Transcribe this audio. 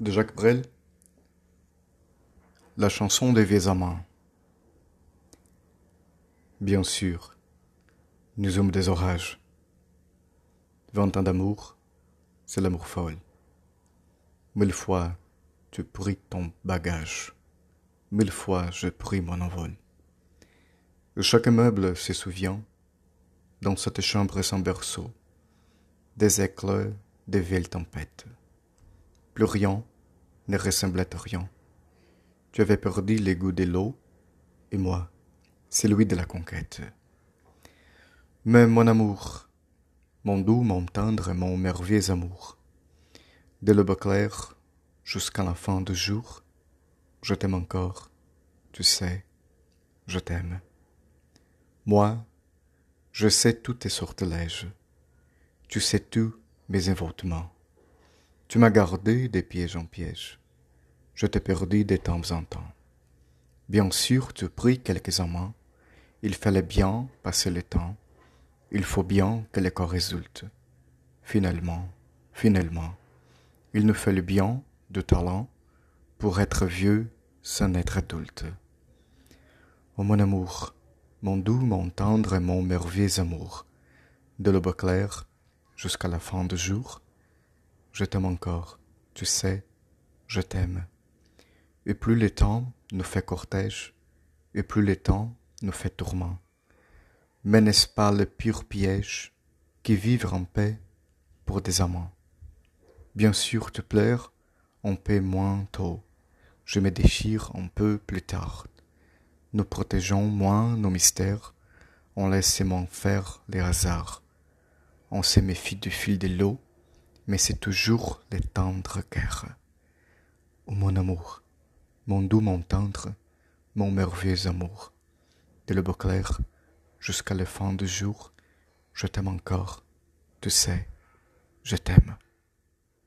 de Jacques Brel La chanson des vieux amants Bien sûr, nous sommes des orages. Vingt ans d'amour, c'est l'amour folle. Mille fois, tu pris ton bagage. Mille fois, je pris mon envol. Chaque meuble se souvient, dans cette chambre sans berceau, des éclats des vieilles tempêtes. Plus rien ne ressemblait à rien. Tu avais perdu les goûts de l'eau, et moi, celui de la conquête. Mais mon amour, mon doux, mon tendre, mon merveilleux amour, de l'aube claire jusqu'à la fin du jour, je t'aime encore, tu sais, je t'aime. Moi, je sais tous tes sortilèges, tu sais tous mes inventements. Tu m'as gardé des pièges en piège. Je t'ai perdu de temps en temps. Bien sûr, tu pris quelques amants. Il fallait bien passer le temps. Il faut bien que le corps résulte. Finalement, finalement, il nous fallut bien de talent pour être vieux sans être adulte. Oh mon amour, mon doux, mon tendre et mon merveilleux amour, de l'aube claire jusqu'à la fin du jour, je t'aime encore, tu sais, je t'aime. Et plus le temps nous fait cortège, et plus le temps nous fait tourment. Mais n'est-ce pas le pur piège qui vivre en paix pour des amants? Bien sûr, te plaire, on paie moins tôt. Je me déchire un peu plus tard. Nous protégeons moins nos mystères, on laisse moins faire les hasards. On se méfie du fil de l'eau, mais c'est toujours les tendres guerres. Oh mon amour, mon doux, mon tendre, mon merveilleux amour, de l'aube clair jusqu'à la fin du jour, je t'aime encore, tu sais, je t'aime.